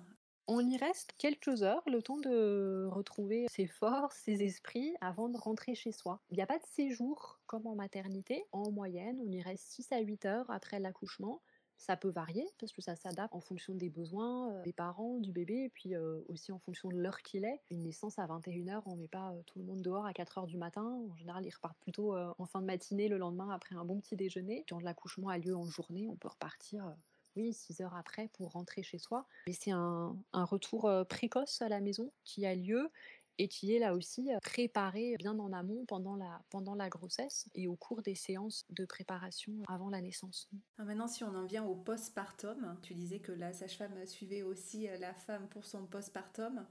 On y reste quelques heures, le temps de retrouver ses forces, ses esprits, avant de rentrer chez soi. Il n'y a pas de séjour comme en maternité. En moyenne, on y reste 6 à 8 heures après l'accouchement. Ça peut varier parce que ça s'adapte en fonction des besoins euh, des parents, du bébé, et puis euh, aussi en fonction de l'heure qu'il est. Une naissance à 21h, on met pas euh, tout le monde dehors à 4h du matin. En général, ils repartent plutôt en fin de matinée le lendemain après un bon petit déjeuner. Quand l'accouchement a lieu en journée, on peut repartir oui, six heures après pour rentrer chez soi. Mais c'est un, retour euh, précoce à la maison qui a lieu et qui est là aussi euh, préparé bien en amont pendant la, pendant la grossesse et au cours des séances de préparation avant la naissance. maintenant, si on en vient au postpartum, tu disais que la sage-femme suivait aussi euh, la femme pour son postpartum.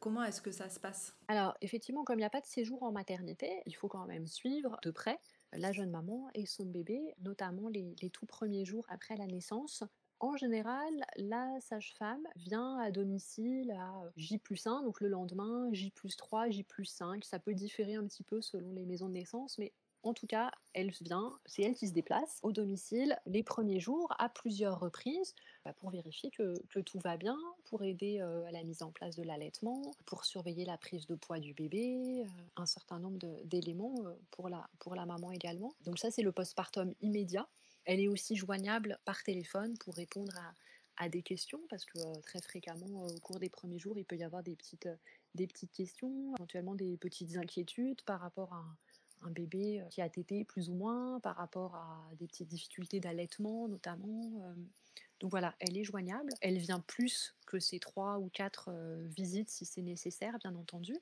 Comment est-ce que ça se passe? Alors, effectivement, comme il n'y a pas de séjour en maternité, il faut quand même suivre de près la jeune maman et son bébé, notamment les, tout premiers jours après la naissance. En général, la sage-femme vient à domicile à J plus 1, donc le lendemain, J plus 3, J plus 5. Ça peut différer un petit peu selon les maisons de naissance, mais en tout cas, elle vient, c'est elle qui se déplace au domicile les premiers jours à plusieurs reprises bah, pour vérifier que, tout va bien, pour aider euh, à la mise en place de l'allaitement, pour surveiller la prise de poids du bébé, euh, un certain nombre d'éléments euh, pour, la, pour la maman également. Donc ça, c'est le postpartum immédiat. Elle est aussi joignable par téléphone pour répondre à, des questions parce que très fréquemment au cours des premiers jours il peut y avoir des petites, des petites questions, éventuellement des petites inquiétudes par rapport à un bébé euh, qui a tété plus ou moins par rapport à des petites difficultés d'allaitement notamment. Euh. Donc voilà, elle est joignable. Elle vient plus que ces trois ou quatre euh, visites si c'est nécessaire, bien entendu.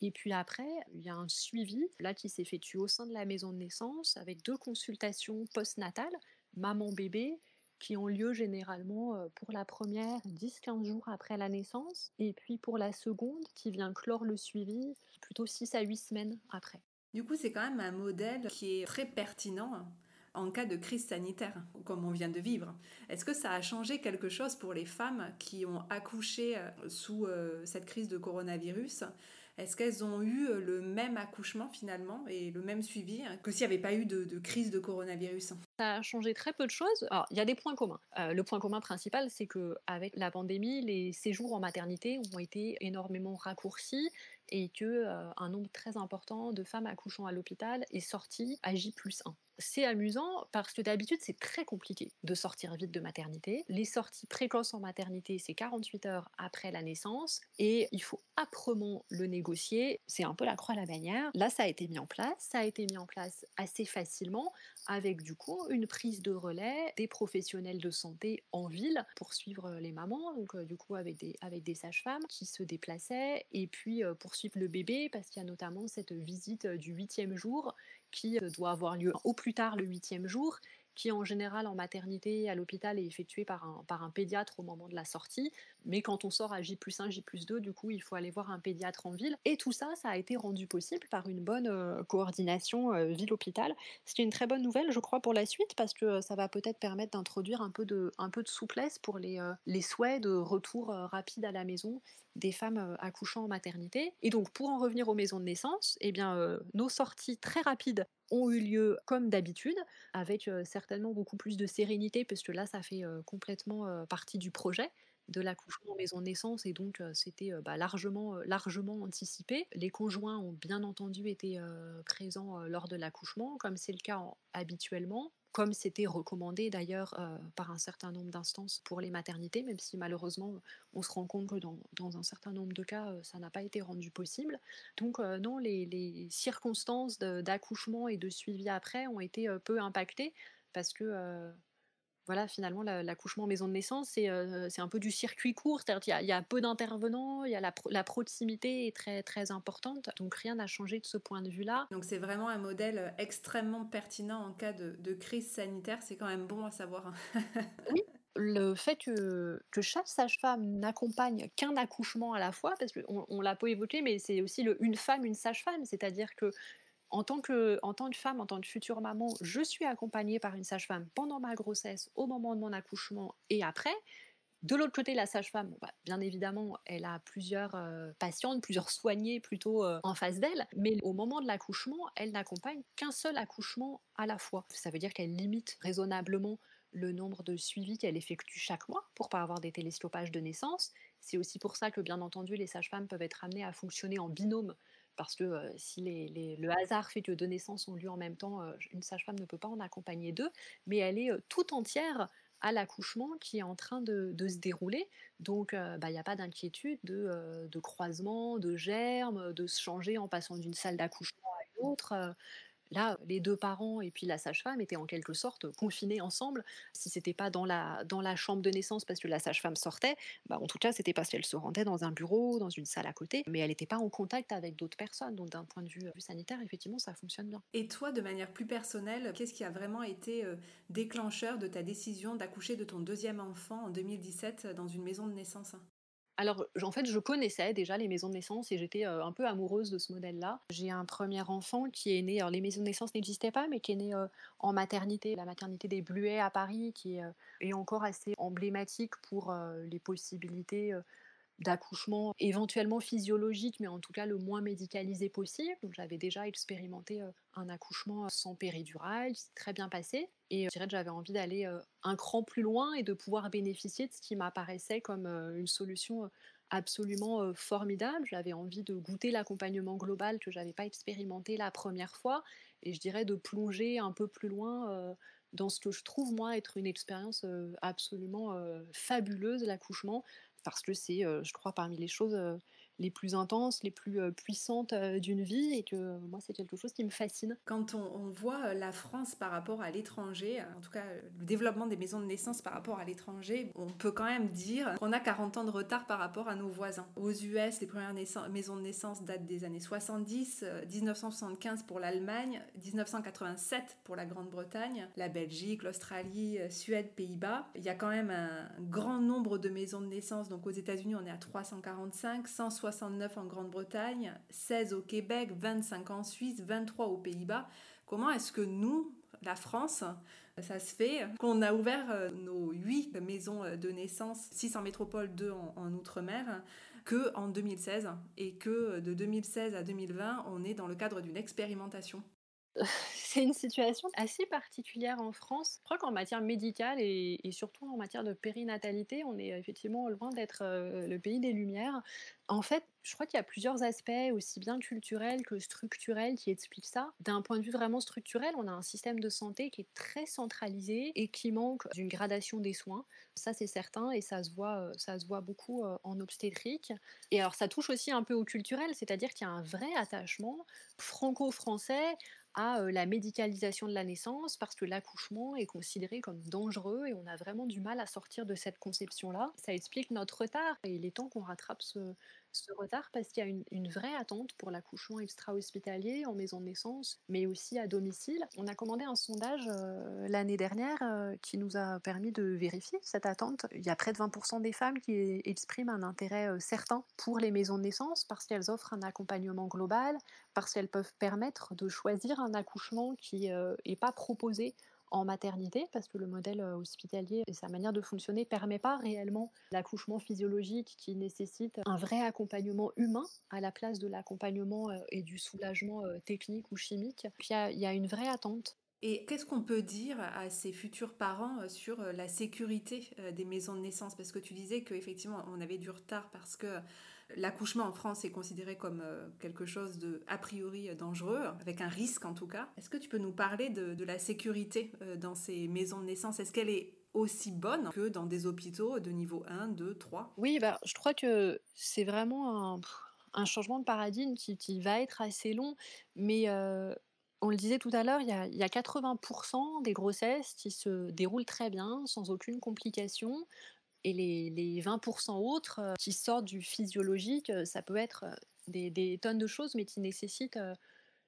Et puis après, il y a un suivi là qui s'effectue au sein de la maison de naissance avec deux consultations postnatales, maman-bébé, qui ont lieu généralement pour la première 10-15 jours après la naissance, et puis pour la seconde qui vient clore le suivi plutôt 6 à 8 semaines après. Du coup, c'est quand même un modèle qui est très pertinent en cas de crise sanitaire, comme on vient de vivre. Est-ce que ça a changé quelque chose pour les femmes qui ont accouché euh, sous euh, cette crise de coronavirus? Est-ce qu'elles ont eu le même accouchement finalement et le même suivi que s'il n'y avait pas eu de, crise de coronavirus? Ça a changé très peu de choses. Alors, il y a des points communs. Euh, le point commun principal, c'est que avec la pandémie, les séjours en maternité ont été énormément raccourcis et que euh, un nombre très important de femmes accouchant à l'hôpital est sorti à J plus 1. C'est amusant parce que d'habitude c'est très compliqué de sortir vite de maternité. Les sorties précoces en maternité c'est 48 heures après la naissance et il faut âprement le négocier. C'est un peu la croix à la bannière. Là ça a été mis en place, ça a été mis en place assez facilement avec du coup une prise de relais des professionnels de santé en ville pour suivre les mamans, donc euh, du coup avec des, avec des sages-femmes qui se déplaçaient et puis euh, pour suivre le bébé parce qu'il y a notamment cette visite du huitième jour qui euh, doit avoir lieu au plus tard le huitième jour, qui en général en maternité à l'hôpital est effectué par un, par un pédiatre au moment de la sortie. Mais quand on sort à J plus 1, J plus 2, du coup il faut aller voir un pédiatre en ville. Et tout ça, ça a été rendu possible par une bonne euh, coordination euh, ville-hôpital. C'est une très bonne nouvelle, je crois, pour la suite, parce que ça va peut-être permettre d'introduire un, peu de, un peu de souplesse pour les, les souhaits de retour rapide à la maison des femmes accouchant en maternité. Et donc pour en revenir aux maisons de naissance, eh bien, nos sorties très rapides ont eu lieu comme d'habitude, avec certainement beaucoup plus de sérénité, parce que là, ça fait complètement partie du projet de l'accouchement en maison de naissance et donc c'était bah, largement, largement anticipé. Les conjoints ont bien entendu été présents lors de l'accouchement, comme c'est le cas habituellement comme c'était recommandé d'ailleurs par un certain nombre d'instances pour les maternités, même si malheureusement on se rend compte que dans, un certain nombre de cas, ça n'a pas été rendu possible. Donc non, les, les circonstances d'accouchement et de suivi après ont été peu impactées parce que voilà, finalement, l'accouchement en maison de naissance, c'est un peu du circuit court, c'est-à-dire qu'il y, a peu d'intervenants, il y a la, proximité est très, très importante, donc rien n'a changé de ce point de vue-là. Donc c'est vraiment un modèle extrêmement pertinent en cas de, crise sanitaire, c'est quand même bon à savoir. Hein. oui, le fait que, que chaque sage-femme n'accompagne qu'un accouchement à la fois, parce qu'on on, l'a pas évoqué, mais c'est aussi le une femme, une sage-femme, c'est-à-dire que en tant, que, femme, en tant que future maman, je suis accompagnée par une sage-femme pendant ma grossesse, au moment de mon accouchement et après. De l'autre côté, la sage-femme, bah, bien évidemment, elle a plusieurs euh, patientes, plusieurs soignées plutôt euh, en face d'elle, mais au moment de l'accouchement, elle n'accompagne qu'un seul accouchement à la fois. Ça veut dire qu'elle limite raisonnablement le nombre de suivis qu'elle effectue chaque mois pour pas avoir des télescopages de naissance. C'est aussi pour ça que, bien entendu, les sages-femmes peuvent être amenées à fonctionner en binôme parce que si le hasard fait que deux naissances ont lieu en même temps, une sage-femme ne peut pas en accompagner deux, mais elle est tout entière à l'accouchement qui est en train de, se dérouler. Donc, bah, il n'y a pas d'inquiétude de, croisement, de germes, de se changer en passant d'une salle d'accouchement à une autre. Là, les deux parents et puis la sage-femme étaient en quelque sorte confinés ensemble. Si c'était pas dans la, dans la chambre de naissance parce que la sage-femme sortait, bah en tout cas, c'était parce qu'elle se rendait dans un bureau, dans une salle à côté, mais elle n'était pas en contact avec d'autres personnes. Donc, d'un point de vue, sanitaire, effectivement, ça fonctionne bien. Et toi, de manière plus personnelle, qu'est-ce qui a vraiment été euh, déclencheur de ta décision d'accoucher de ton deuxième enfant en 2017 dans une maison de naissance? Alors, en fait, je connaissais déjà les maisons de naissance et j'étais un peu amoureuse de ce modèle-là. J'ai un premier enfant qui est né, alors les maisons de naissance n'existaient pas, mais qui est né en maternité, la maternité des Bluets à Paris, qui est, encore assez emblématique pour les possibilités d'accouchement éventuellement physiologique, mais en tout cas le moins médicalisé possible. J'avais déjà expérimenté euh, un accouchement sans péridurale, qui s'est très bien passé. Et euh, je dirais que j'avais envie d'aller euh, un cran plus loin et de pouvoir bénéficier de ce qui m'apparaissait comme une solution absolument formidable. J'avais envie de goûter l'accompagnement global que j'avais pas expérimenté la première fois, et je dirais de plonger un peu plus loin dans ce que je trouve moi être une expérience absolument fabuleuse, l'accouchement, parce que c'est, je crois, parmi les choses les plus intenses, les plus puissantes d'une vie et que moi c'est quelque chose qui me fascine. Quand on, voit la France par rapport à l'étranger, en tout cas le développement des maisons de naissance par rapport à l'étranger, on peut quand même dire qu'on a 40 ans de retard par rapport à nos voisins. Aux US, les premières maisons de naissance datent des années 70, 1975 pour l'Allemagne, 1987 pour la Grande-Bretagne, la Belgique, l'Australie, Suède, Pays-Bas. Il y a quand même un grand nombre de maisons de naissance, donc aux États-Unis on est à 345, 160 69 en Grande-Bretagne, 16 au Québec, 25 en Suisse, 23 aux Pays-Bas. Comment est-ce que nous, la France, ça se fait qu'on a ouvert euh, nos 8 maisons de naissance, 6 en métropole, 2 en, outre-mer, que en 2016 et que de 2016 à 2020, on est dans le cadre d'une expérimentation c'est une situation assez particulière en France. Je crois qu'en matière médicale et, surtout en matière de périnatalité, on est effectivement loin d'être euh, le pays des Lumières. En fait, je crois qu'il y a plusieurs aspects, aussi bien culturels que structurels, qui expliquent ça. D'un point de vue vraiment structurel, on a un système de santé qui est très centralisé et qui manque d'une gradation des soins. Ça, c'est certain, et ça se voit, euh, ça se voit beaucoup euh, en obstétrique. Et alors, ça touche aussi un peu au culturel, c'est-à-dire qu'il y a un vrai attachement franco-français à la médicalisation de la naissance parce que l'accouchement est considéré comme dangereux et on a vraiment du mal à sortir de cette conception-là. Ça explique notre retard et il est temps qu'on rattrape ce, ce retard parce qu'il y a une, vraie attente pour l'accouchement extra-hospitalier en maison de naissance, mais aussi à domicile. On a commandé un sondage euh, l'année dernière euh, qui nous a permis de vérifier cette attente. Il y a près de 20% des femmes qui expriment un intérêt euh, certain pour les maisons de naissance parce qu'elles offrent un accompagnement global, parce qu'elles peuvent permettre de choisir un accouchement qui n'est pas proposé en maternité, parce que le modèle euh, hospitalier et sa manière de fonctionner ne permet pas réellement l'accouchement physiologique qui nécessite un vrai accompagnement humain à la place de l'accompagnement euh, et du soulagement euh, technique ou chimique. il y a une vraie attente et qu'est-ce qu'on peut dire à ces futurs parents sur la sécurité des maisons de naissance? Parce que tu disais qu'effectivement, on avait du retard parce que L'accouchement en France est considéré comme euh, quelque chose de a priori dangereux, avec un risque en tout cas. Est-ce que tu peux nous parler de, la sécurité euh, dans ces maisons de naissance? Est-ce qu'elle est aussi bonne que dans des hôpitaux de niveau 1, 2, 3 Oui, bah, je crois que c'est vraiment un, changement de paradigme qui, va être assez long, mais euh, on le disait tout à l'heure, il y a 80% des grossesses qui se déroulent très bien, sans aucune complication et les, 20% autres euh, qui sortent du physiologique, euh, ça peut être euh, des, tonnes de choses, mais qui nécessitent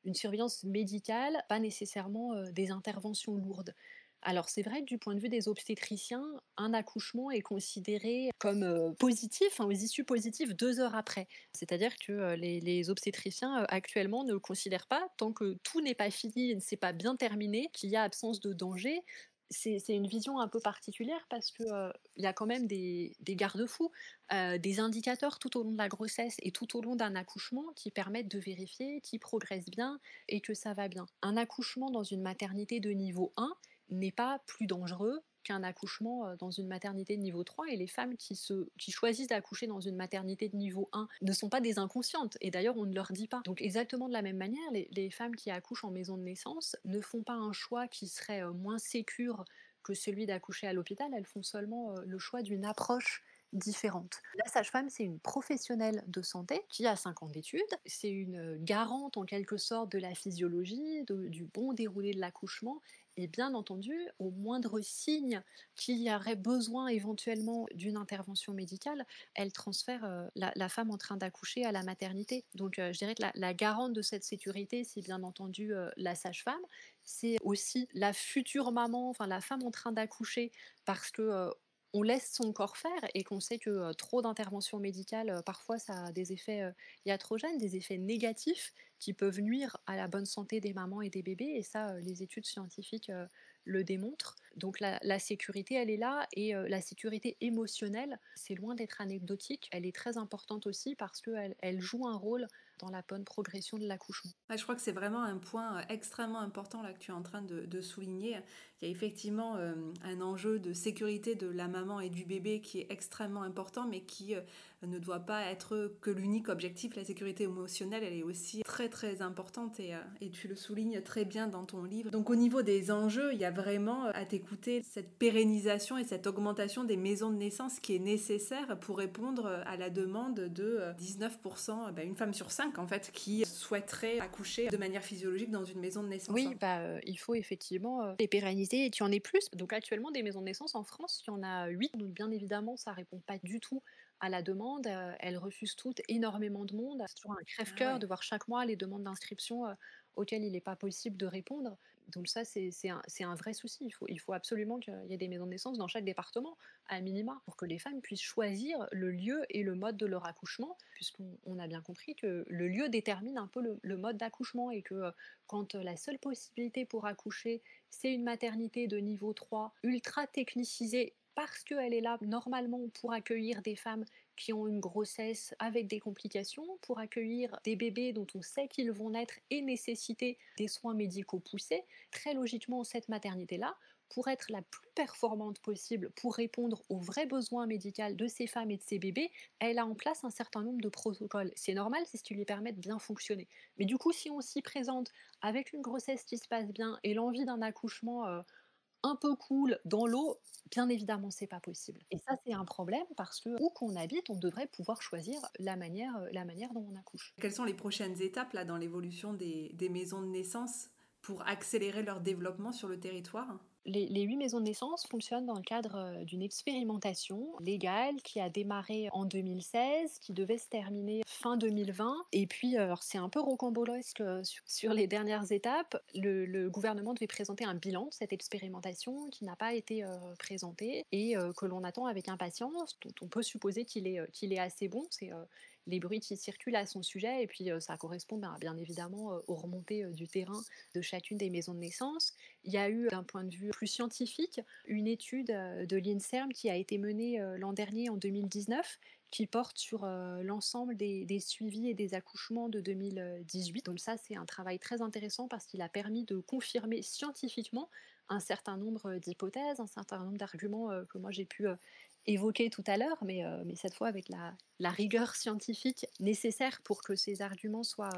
une surveillance médicale, pas nécessairement des interventions lourdes. Alors c'est vrai que du point de vue des obstétriciens, un accouchement est considéré comme positif, aux issues positives deux heures après. C'est-à-dire que les, obstétriciens actuellement ne considèrent pas, tant que tout n'est pas fini ne s'est pas bien terminé, qu'il y a absence de danger, c'est une vision un peu particulière parce qu'il il y a quand même des, garde-fous, des indicateurs tout au long de la grossesse et tout au long d'un accouchement qui permettent de vérifier qui progresse bien et que ça va bien. Un accouchement dans une maternité de niveau 1 n'est pas plus dangereux qu'un accouchement dans une maternité de niveau 3 et les femmes qui, se, qui choisissent d'accoucher dans une maternité de niveau 1 ne sont pas des inconscientes et d'ailleurs on ne leur dit pas. Donc exactement de la même manière, les, femmes qui accouchent en maison de naissance ne font pas un choix qui serait moins sécure que celui d'accoucher à l'hôpital, elles font seulement le choix d'une approche différente. La sage-femme, c'est une professionnelle de santé qui a 5 ans d'études. C'est une garante en quelque sorte de la physiologie, du bon déroulé de l'accouchement et bien entendu, au moindre signe qu'il y aurait besoin éventuellement d'une intervention médicale, elle transfère euh, la, femme en train d'accoucher à la maternité. Donc euh, je dirais que la, garante de cette sécurité, c'est bien entendu euh, la sage-femme, c'est aussi la future maman, enfin la femme en train d'accoucher, parce que on laisse son corps faire et qu'on sait que trop d'interventions médicales, parfois ça a des effets iatrogènes, des effets négatifs qui peuvent nuire à la bonne santé des mamans et des bébés. Et ça, les études scientifiques le démontrent. Donc la, sécurité, elle est là et la sécurité émotionnelle, c'est loin d'être anecdotique. Elle est très importante aussi parce qu'elle elle joue un rôle dans la bonne progression de l'accouchement. je crois que c'est vraiment un point extrêmement important là que tu es en train de, souligner. Il y a effectivement un enjeu de sécurité de la maman et du bébé qui est extrêmement important, mais qui ne doit pas être que l'unique objectif. La sécurité émotionnelle, elle est aussi très très importante et, et, tu le soulignes très bien dans ton livre. Donc au niveau des enjeux, il y a vraiment à t'écouter cette pérennisation et cette augmentation des maisons de naissance qui est nécessaire pour répondre à la demande de 19%, bah, une femme sur cinq en fait, qui souhaiterait accoucher de manière physiologique dans une maison de naissance. Oui, bah, euh, il faut effectivement euh, les pérenniser et tu en es plus. Donc actuellement, des maisons de naissance en France, il y en a 8. Donc bien évidemment, ça répond pas du tout à la demande. Elles refusent toutes énormément de monde. C'est toujours un crève-cœur ah de voir chaque mois les demandes d'inscription auxquelles il n'est pas possible de répondre. Donc ça, c'est un, vrai souci. Il faut, absolument qu'il y ait des maisons de naissance dans chaque département, à minima, pour que les femmes puissent choisir le lieu et le mode de leur accouchement, puisqu'on a bien compris que le lieu détermine un peu le, le mode d'accouchement et que quand la seule possibilité pour accoucher, c'est une maternité de niveau 3, ultra technicisée parce qu'elle est là normalement pour accueillir des femmes qui ont une grossesse avec des complications, pour accueillir des bébés dont on sait qu'ils vont naître et nécessiter des soins médicaux poussés. Très logiquement, cette maternité-là, pour être la plus performante possible, pour répondre aux vrais besoins médicaux de ces femmes et de ces bébés, elle a en place un certain nombre de protocoles. C'est normal, c'est ce qui lui permet de bien fonctionner. Mais du coup, si on s'y présente avec une grossesse qui se passe bien et l'envie d'un accouchement euh, un peu cool dans l'eau, bien évidemment, c'est pas possible. Et ça, c'est un problème parce que où qu'on habite, on devrait pouvoir choisir la manière, euh, la manière dont on accouche. Quelles sont les prochaines étapes là dans l'évolution des, des maisons de naissance pour accélérer leur développement sur le territoire? Les, huit maisons de naissance fonctionnent dans le cadre euh, d'une expérimentation légale qui a démarré en 2016, qui devait se terminer fin 2020. Et puis, euh, c'est un peu rocambolesque euh, sur, les dernières étapes. Le, gouvernement devait présenter un bilan de cette expérimentation qui n'a pas été présenté et que l'on attend avec impatience, dont on peut supposer qu'il est, qu'il est assez bon. C'est les bruits qui circulent à son sujet, et puis ça correspond ben, bien évidemment aux remontées du terrain de chacune des maisons de naissance. Il y a eu, d'un point de vue plus scientifique, une étude de l'INSERM qui a été menée l'an dernier, en 2019, qui porte sur l'ensemble des, suivis et des accouchements de 2018. Donc ça, c'est un travail très intéressant parce qu'il a permis de confirmer scientifiquement un certain nombre d'hypothèses, un certain nombre d'arguments que moi j'ai pu évoqué tout à l'heure, mais, euh, cette fois avec la, la, rigueur scientifique nécessaire pour que ces arguments soient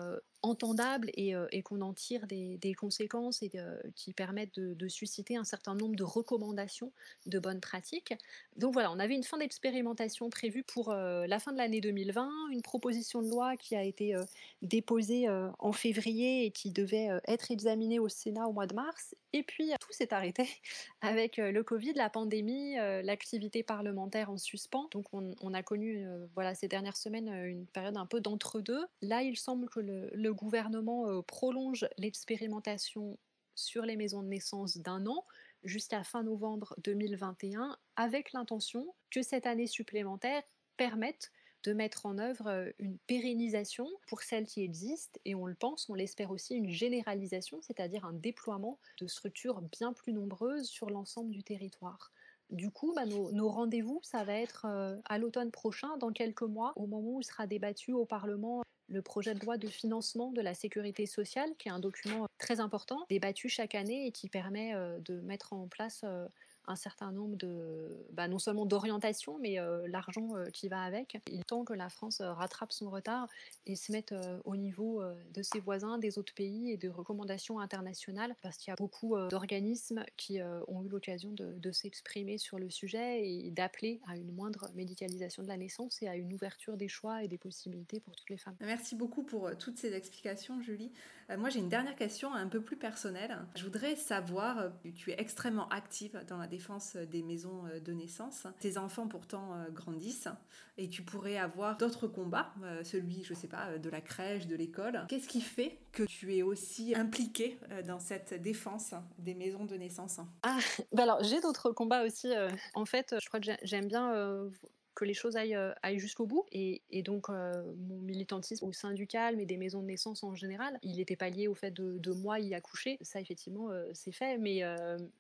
euh, entendables et, euh, et qu'on en tire des, conséquences et qui permettent de, susciter un certain nombre de recommandations de bonnes pratiques. Donc voilà, on avait une fin d'expérimentation prévue pour la fin de l'année 2020, une proposition de loi qui a été déposée en février et qui devait être examinée au Sénat au mois de mars. Et puis tout s'est arrêté avec le Covid, la pandémie, l'activité parlementaire en suspens. Donc on, a connu euh, voilà, ces dernières semaines euh, une période un peu d'entre-deux. Là, il semble que le, gouvernement euh, prolonge l'expérimentation sur les maisons de naissance d'un an jusqu'à fin novembre 2021 avec l'intention que cette année supplémentaire permette de mettre en œuvre une pérennisation pour celles qui existent et on le pense, on l'espère aussi une généralisation, c'est-à-dire un déploiement de structures bien plus nombreuses sur l'ensemble du territoire. Du coup, bah, nos, rendez-vous, ça va être euh, à l'automne prochain, dans quelques mois, au moment où sera débattu au Parlement le projet de loi de financement de la sécurité sociale, qui est un document très important, débattu chaque année et qui permet euh, de mettre en place euh, un certain nombre de, bah, non seulement d'orientation, mais euh, l'argent euh, qui va avec. Il est temps que la France euh, rattrape son retard et se mette au niveau de ses voisins, des autres pays et de recommandations internationales, parce qu'il y a beaucoup d'organismes qui ont eu l'occasion de, s'exprimer sur le sujet et d'appeler à une moindre médicalisation de la naissance et à une ouverture des choix et des possibilités pour toutes les femmes. Merci beaucoup pour toutes ces explications, Julie. moi, j'ai une dernière question un peu plus personnelle. Je voudrais savoir, tu es extrêmement active dans la défense des maisons euh, de naissance. Tes enfants pourtant euh, grandissent et tu pourrais avoir d'autres combats, euh, celui, je sais pas, de la crèche, de l'école. Qu'est-ce qui fait que tu es aussi impliquée dans cette défense des maisons de naissance? Ah, bah alors j'ai d'autres combats aussi. En fait, je crois que j'aime bien que les choses aillent, euh, jusqu'au bout. Et, donc, euh, mon militantisme au sein du calme et des maisons de naissance en général, il n'était pas lié au fait de, moi y accoucher. Ça, effectivement, euh, c'est fait. Mais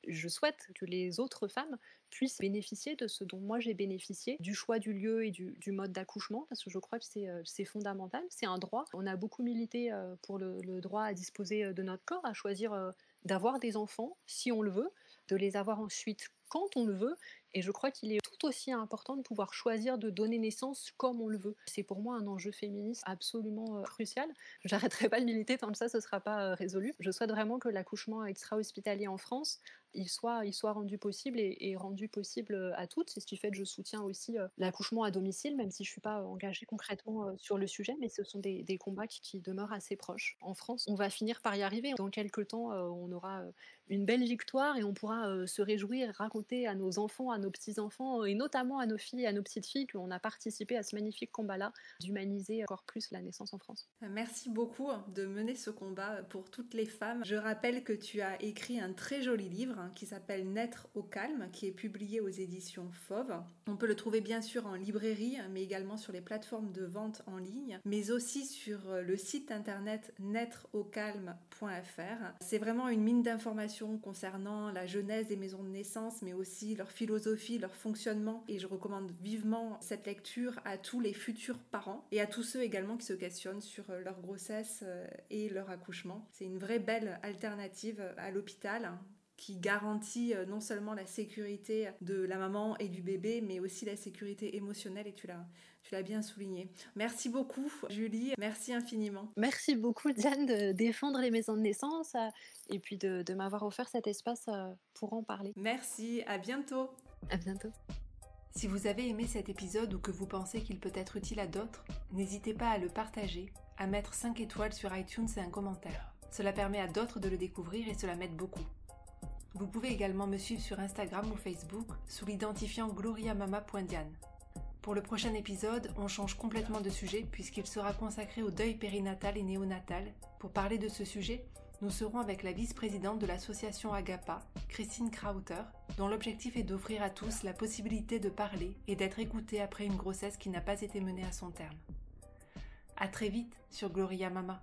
je souhaite que les autres femmes puissent bénéficier de ce dont moi j'ai bénéficié, du choix du lieu et du, mode d'accouchement, parce que je crois que c'est fondamental. C'est un droit. On a beaucoup milité pour le, droit à disposer de notre corps, à choisir d'avoir des enfants si on le veut, de les avoir ensuite quand on le veut. Et je crois qu'il est tout aussi important de pouvoir choisir de donner naissance comme on le veut. C'est pour moi un enjeu féministe absolument euh, crucial. J'arrêterai pas de militer tant que ça ne sera pas euh, résolu. Je souhaite vraiment que l'accouchement extra-hospitalier en France il soit, rendu possible et, rendu possible euh, à toutes. C'est ce qui fait que je soutiens aussi l'accouchement à domicile, même si je ne suis pas engagée concrètement sur le sujet, mais ce sont des, combats qui, qui, demeurent assez proches. En France, on va finir par y arriver. Dans quelques temps, on aura une belle victoire et on pourra se réjouir, raconter à nos enfants, à nos petits-enfants et notamment à nos filles et à nos petites-filles qu'on a participé à ce magnifique combat-là d'humaniser encore plus la naissance en France. Merci beaucoup de mener ce combat pour toutes les femmes. Je rappelle que tu as écrit un très joli livre qui s'appelle Naître au calme, qui est publié aux éditions Fauve. On peut le trouver bien sûr en librairie, mais également sur les plateformes de vente en ligne, mais aussi sur le site internet naîtreaucalme.fr. C'est vraiment une mine d'informations concernant la genèse des maisons de naissance, mais aussi leur philosophie, leur fonctionnement. Et je recommande vivement cette lecture à tous les futurs parents et à tous ceux également qui se questionnent sur leur grossesse et leur accouchement. C'est une vraie belle alternative à l'hôpital qui garantit euh, non seulement la sécurité de la maman et du bébé, mais aussi la sécurité émotionnelle, et tu l'as, tu l'as bien souligné. Merci beaucoup, Julie, merci infiniment. Merci beaucoup, Diane, de défendre les maisons de naissance euh, et puis de, de m'avoir offert cet espace euh, pour en parler. Merci, à bientôt. À bientôt. Si vous avez aimé cet épisode ou que vous pensez qu'il peut être utile à d'autres, n'hésitez pas à le partager, à mettre 5 étoiles sur iTunes et un commentaire. Cela permet à d'autres de le découvrir et cela m'aide beaucoup. Vous pouvez également me suivre sur Instagram ou Facebook sous l'identifiant gloriamama.diane. Pour le prochain épisode, on change complètement de sujet puisqu'il sera consacré au deuil périnatal et néonatal. Pour parler de ce sujet, nous serons avec la vice-présidente de l'association Agapa, Christine Krauter, dont l'objectif est d'offrir à tous la possibilité de parler et d'être écouté après une grossesse qui n'a pas été menée à son terme. À très vite sur Gloria Mama.